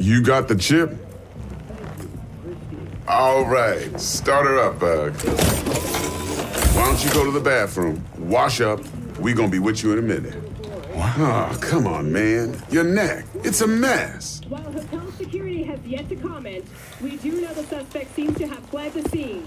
You got the chip? All right, start her up, Bug. Why don't you go to the bathroom, wash up? We gonna be with you in a minute. What? Oh, come on, man. Your neck. It's a mess. While hotel security has yet to comment, we do know the suspect seems to have fled the scene.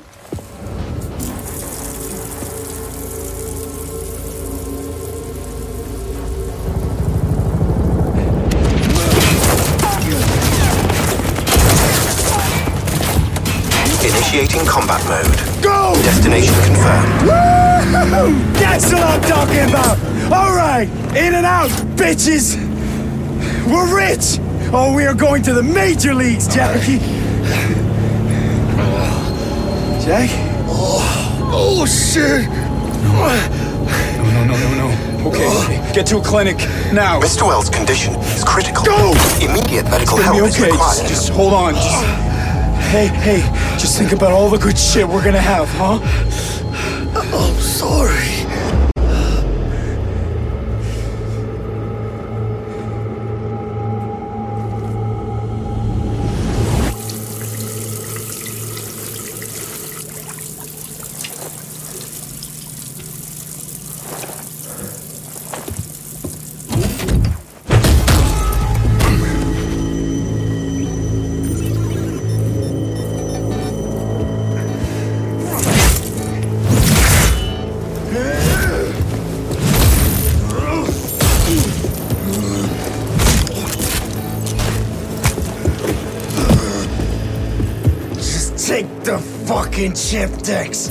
Initiating combat mode. Go! Destination confirmed. Woo! That's what I'm talking about! Alright, in and out, bitches! We're rich! Oh, we are going to the major leagues, Jackie! Jack? Oh, oh shit! No, no, no, no, no. Okay, oh. okay. get to a clinic now. Mr. Welles' condition is critical. Go! Immediate medical It's help okay. is required. Just, just hold on. Just, Hey, hey, just think about all the good shit we're gonna have, huh? I'm sorry. The fucking chip decks.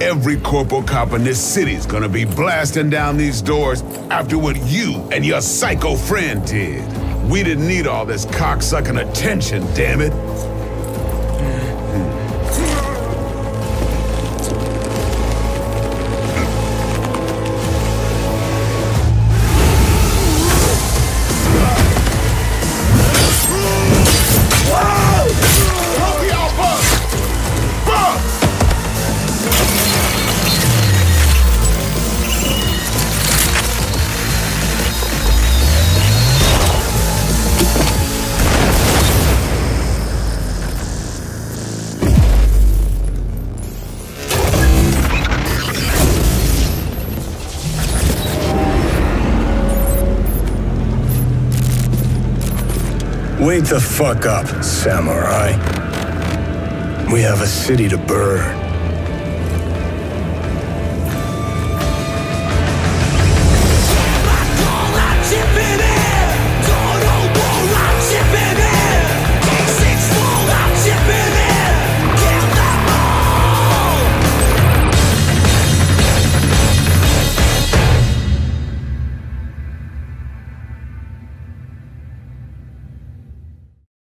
Every corporal cop in this city's gonna be blasting down these doors after what you and your psycho friend did. We didn't need all this cocksucking attention, damn it. Wake the fuck up, samurai. We have a city to burn.